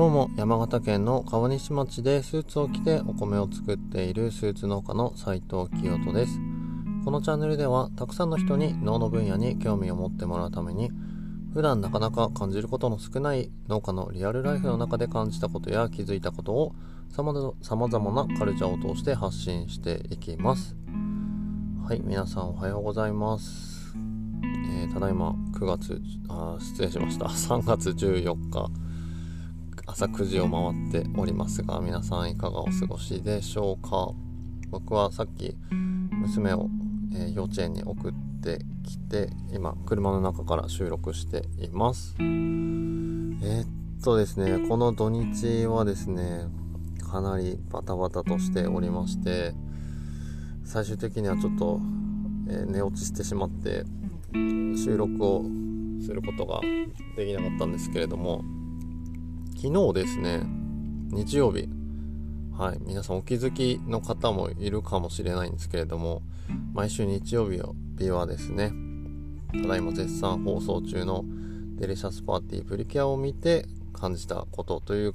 どうも山形県の川西町でスーツを着てお米を作っているスーツ農家の斉藤清人です。このチャンネルではたくさんの人に農の分野に興味を持ってもらうために普段なかなか感じることの少ない農家のリアルライフの中で感じたことや気づいたことをさまざまなカルチャーを通して発信していきます。はい皆さんおはようございます。えー、ただいま9月あ失礼しました。3月14日。朝9時を回っておりますが皆さんいかがお過ごしでしょうか？僕はさっき娘を、えー、幼稚園に送ってきて今車の中から収録しています。えー、っとですねこの土日はですねかなりバタバタとしておりまして最終的にはちょっと、えー、寝落ちしてしまって収録をすることができなかったんですけれども昨日ですね、日曜日、はい、皆さんお気づきの方もいるかもしれないんですけれども、毎週日曜日はですね、ただいま絶賛放送中のデリシャスパーティープリキュアを見て感じたことという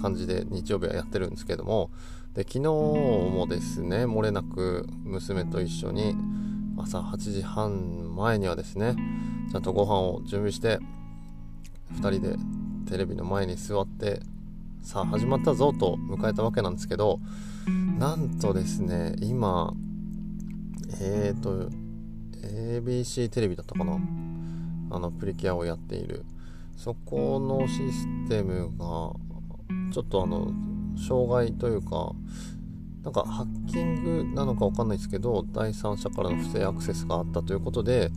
感じで日曜日はやってるんですけども、で、昨日もですね、漏れなく娘と一緒に朝8時半前にはですね、ちゃんとご飯を準備して、2人でテレビの前に座ってさあ始まったぞと迎えたわけなんですけどなんとですね今えっ、ー、と ABC テレビだったかな？あのプリキュアをやっている。そこのシステムがちょっとあの障害というかなんかハッキングなのか分かんないですけど第三者からの不正アクセスがあったということで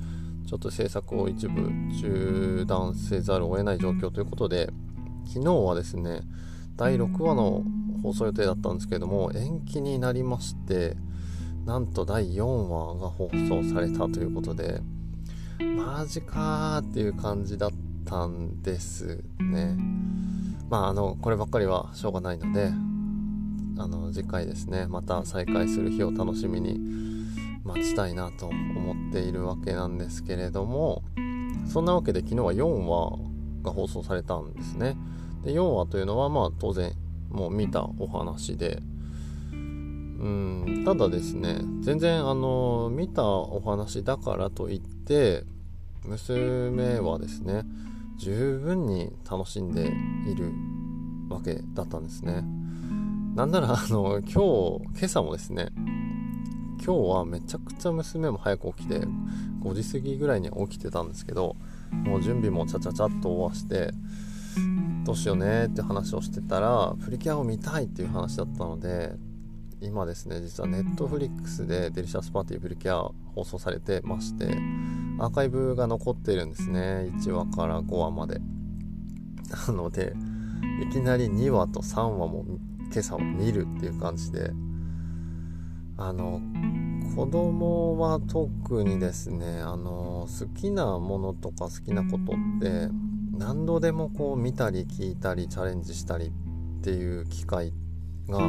ちょっと制作を一部中断せざるを得ない状況ということで昨日はですね第6話の放送予定だったんですけれども延期になりましてなんと第4話が放送されたということでマジかーっていう感じだったんですね。まああのこればっかりはしょうがないのであの次回ですねまた再開する日を楽しみに待ちたいなと思っているわけなんですけれどもそんなわけで昨日は4話が放送されたんですね。で4話というのはまあ当然もう見たお話で。うんただですね全然あの見たお話だからといって娘はですね十分に楽しんでいるわけだったんですね。なんならあの今日今朝もですね今日はめちゃくちゃ娘も早く起きて5時過ぎぐらいに起きてたんですけどもう準備もちゃちゃちゃっと終わしてどうしようねって話をしてたらプリキュアを見たいっていう話だったので今ですね実は Netflix でデリシャスパーティープリキュア放送されてましてアーカイブが残ってるんですね1話から5話まで。なのでいきなり2話と3話も今朝を見るっていう感じであの子供は特にですねあの好きなものとか好きなことって何度でもこう見たり聞いたりチャレンジしたりっていう機会が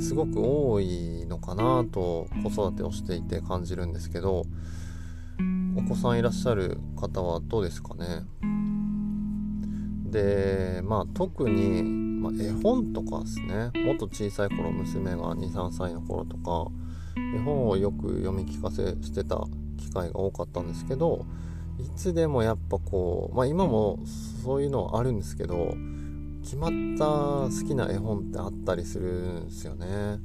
すごく多いのかなと子育てをしていて感じるんですけどお子さんいらっしゃる方はどうですかね？でまあ特に、まあ、絵本とかですね。もっと小さい頃娘が23歳の頃とか絵本をよく読み聞かせしてた機会が多かったんですけどいつでもやっぱこうまあ今もそういうのはあるんですけど決まった好きな絵本ってあったりするんですよね。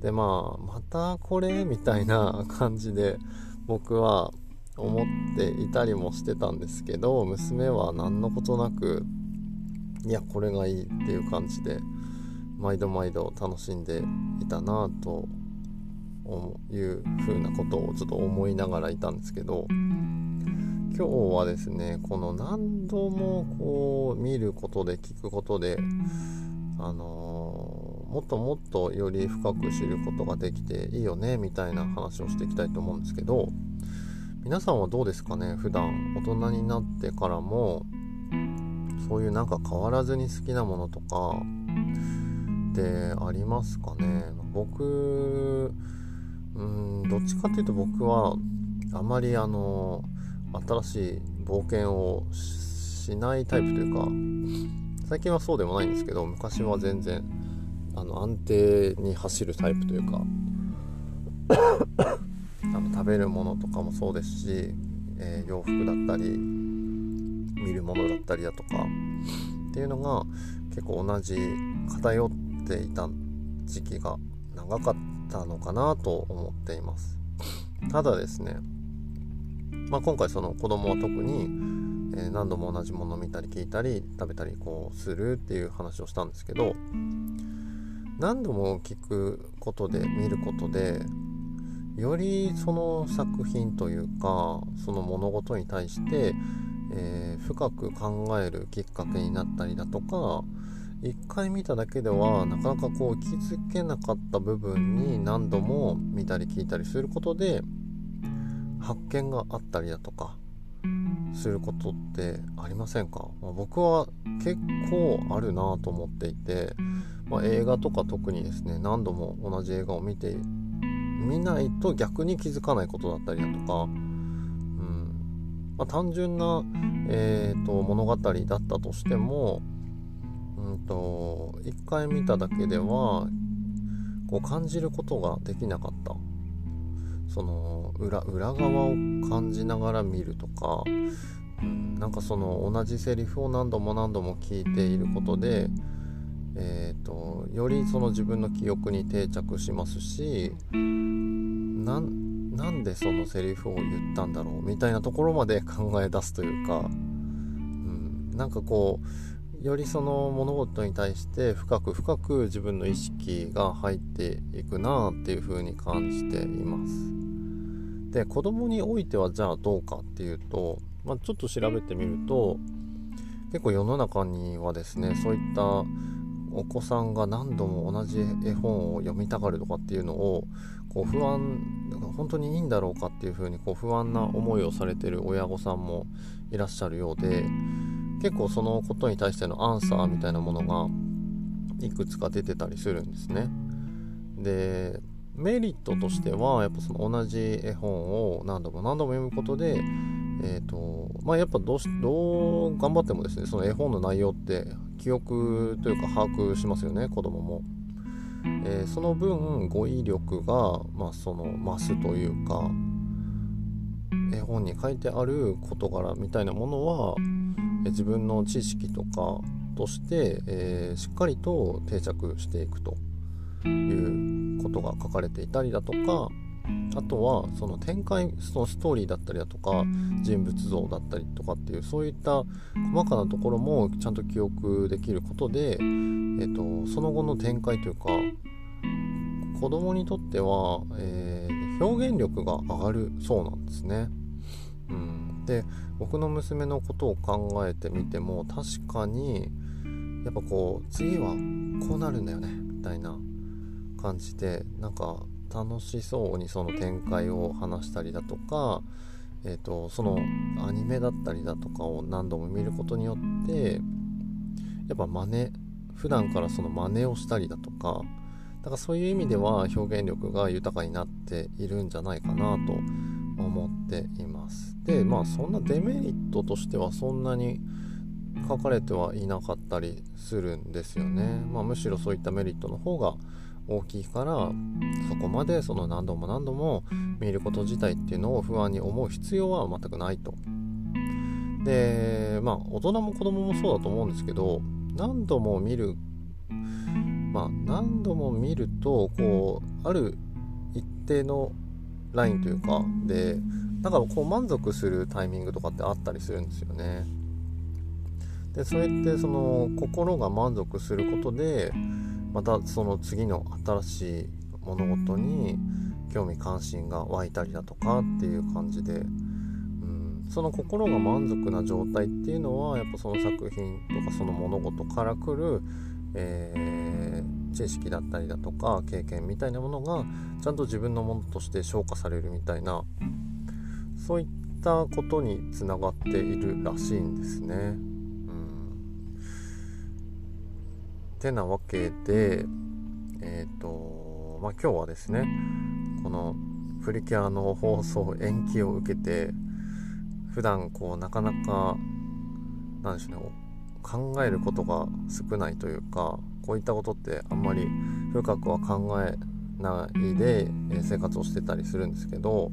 でまあまたこれみたいな 感じで僕は思っていたりもしてたんですけど娘は何のことなくいやこれがいいっていう感じで毎度毎度楽しんでいたなという風なことをちょっと思いながらいたんですけど今日はですねこの何度もこう見ることで聞くことであのー、もっともっとより深く知ることができていいよねみたいな話をしていきたいと思うんですけど皆さんはどうですかね普段。大人になってからもそういうなんか変わらずに好きなものとかってありますかね。僕うんどっちかっていうと僕はあまりあの新しい冒険をしないタイプというか最近はそうでもないんですけど昔は全然あの安定に走るタイプというかあの食べるものとかもそうですし、えー、洋服だったり見るものだったりだとかっていうのが結構同じ偏っていた時期が長かったのかなと思っています。ただですね、まあ、今回その子供は特に、え、何度も同じものを見たり聞いたり食べたりこうするっていう話をしたんですけど何度も聞くことで見ることでよりその作品というかその物事に対して、えー、深く考えるきっかけになったりだとか一回見ただけではなかなかこう気づけなかった部分に何度も見たり聞いたりすることで発見があったりだとかすることってありませんか、まあ、僕は結構あるなと思っていて、まあ、映画とか特にですね何度も同じ映画を見て見ないと逆に気づかないことだったりだとか、まあ、単純な、えーと、物語だったとしても、うんと、一回見ただけではこう感じることができなかった。その裏裏側を感じながら見るとか、うん、なんかその同じセリフを何度も何度も聞いていることでえーと、よりその自分の記憶に定着しますしななんでそのセリフを言ったんだろうみたいなところまで 考え出すというか、うん、なんかこうよりその物事に対して深く深く自分の意識が入っていくなっていう風に感じています。で子供においてはじゃあどうかっていうと、まあ、ちょっと調べてみると結構世の中にはですねそういったお子さんが何度も同じ絵本を読みたがるとかっていうのをこう不安本当にいいんだろうかっていうふうにこう不安な思いをされてる親御さんもいらっしゃるようで結構そのことに対してのアンサーみたいなものがいくつか出てたりするんですね。でメリットとしてはやっぱその同じ絵本を何度も何度も読むことでえーとまあ、やっぱどうしどう頑張ってもですねその絵本の内容って記憶というか把握しますよね子供も、えー、その分語彙力が、まあ、その増すというか絵本に書いてある事柄みたいなものは、え自分の知識とかとして、えー、しっかりと定着していくということが書かれていたりだとかあとはその展開そのストーリーだったりだとか人物像だったりとかっていうそういった細かなところもちゃんと記憶できることで、えーと、その後の展開というか子供にとっては、えー、表現力が上がるそうなんですね。うん、で僕の娘のことを考えてみても確かにやっぱこう次はこうなるんだよねみたいな感じでなんか楽しそうにその展開を話したりだとか、えーと、そのアニメだったりだとかを何度も見ることによってやっぱ真似普段からその真似をしたりだとかだからそういう意味では表現力が豊かになっているんじゃないかなと思っています。でまあそんなデメリットとしてはそんなに書かれてはいなかったりするんですよね、まあ、むしろそういったメリットの方が大きいからそこまでその何度も何度も見ること自体っていうのを不安に思う必要は全くないと。でまあ大人も子供もそうだと思うんですけど何度も見るまあ何度も見るとこうある一定のラインというかでだからこう満足するタイミングとかってあったりするんですよね。でそれってその心が満足することでまたその次の新しい物事に興味関心が湧いたりだとかっていう感じで、うん、その心が満足な状態っていうのはやっぱその作品とかその物事から来る、えー、知識だったりだとか経験みたいなものがちゃんと自分のものとして消化されるみたいなそういったことにつながっているらしいんですね。てなわけで、えっ、ー、と、まあ、今日はですね、このプリキュアの放送延期を受けて、普段こう、なかなか、なんでしょうね、考えることが少ないというかこういったことってあんまり深くは考えないで生活をしてたりするんですけど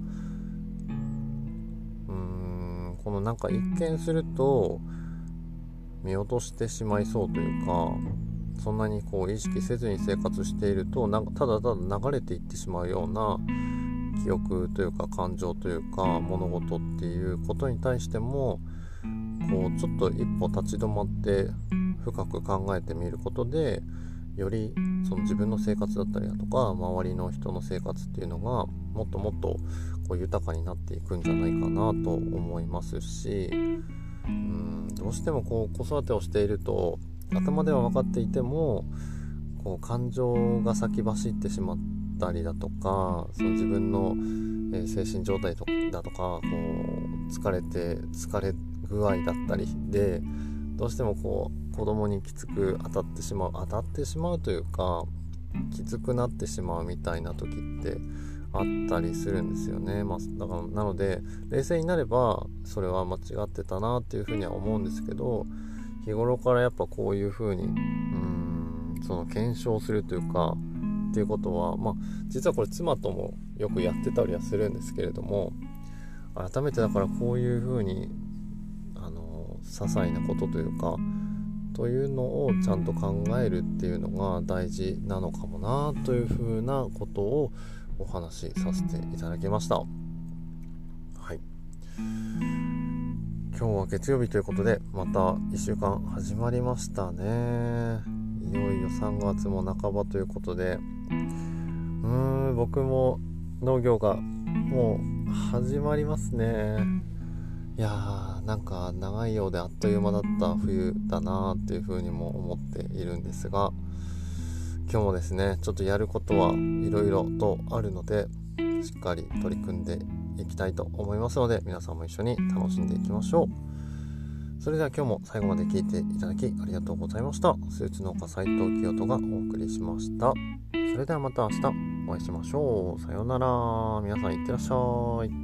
うーんこのなんか一見すると見落としてしまいそうというかそんなにこう意識せずに生活しているとなただただ流れていってしまうような記憶というか感情というか物事っていうことに対してもこうちょっと一歩立ち止まって深く考えてみることでよりその自分の生活だったりだとか周りの人の生活っていうのがもっともっとこう豊かになっていくんじゃないかなと思いますしうんどうしてもこう子育てをしていると頭では分かっていてもこう感情が先走ってしまったりだとかその自分の、精神状態だとかこう疲れて疲れ具合だったりでどうしてもこう子供にきつく当たってしまう当たってしまうというかきつくなってしまうみたいな時ってあったりするんですよね、まあ、だからなので冷静になればそれは間違ってたなっていうふうには思うんですけど日頃からやっぱこういうふうにうーんその検証するというかっていうことはまあ実はこれ妻ともよくやってたりはするんですけれども改めてだからこういうふうにあの些細なことというかというのをちゃんと考えるっていうのが大事なのかもなというふうなことをお話しさせていただきました。はい。今日は月曜日ということでまた1週間始まりましたね。いよいよ3月も半ばということで。うーん僕も農業がもう始まりますね。いやーなんか長いようであっという間だった冬だなーっていうふうにも思っているんですが今日もですねちょっとやることはいろいろとあるのでしっかり取り組んでいきたいと思いますので皆さんも一緒に楽しんでいきましょう。それでは今日も最後まで聞いていただきありがとうございました。スーツ農家斉藤清人がお送りしました。それではまた明日お会いしましょう。さようなら。皆さんいってらっしゃい。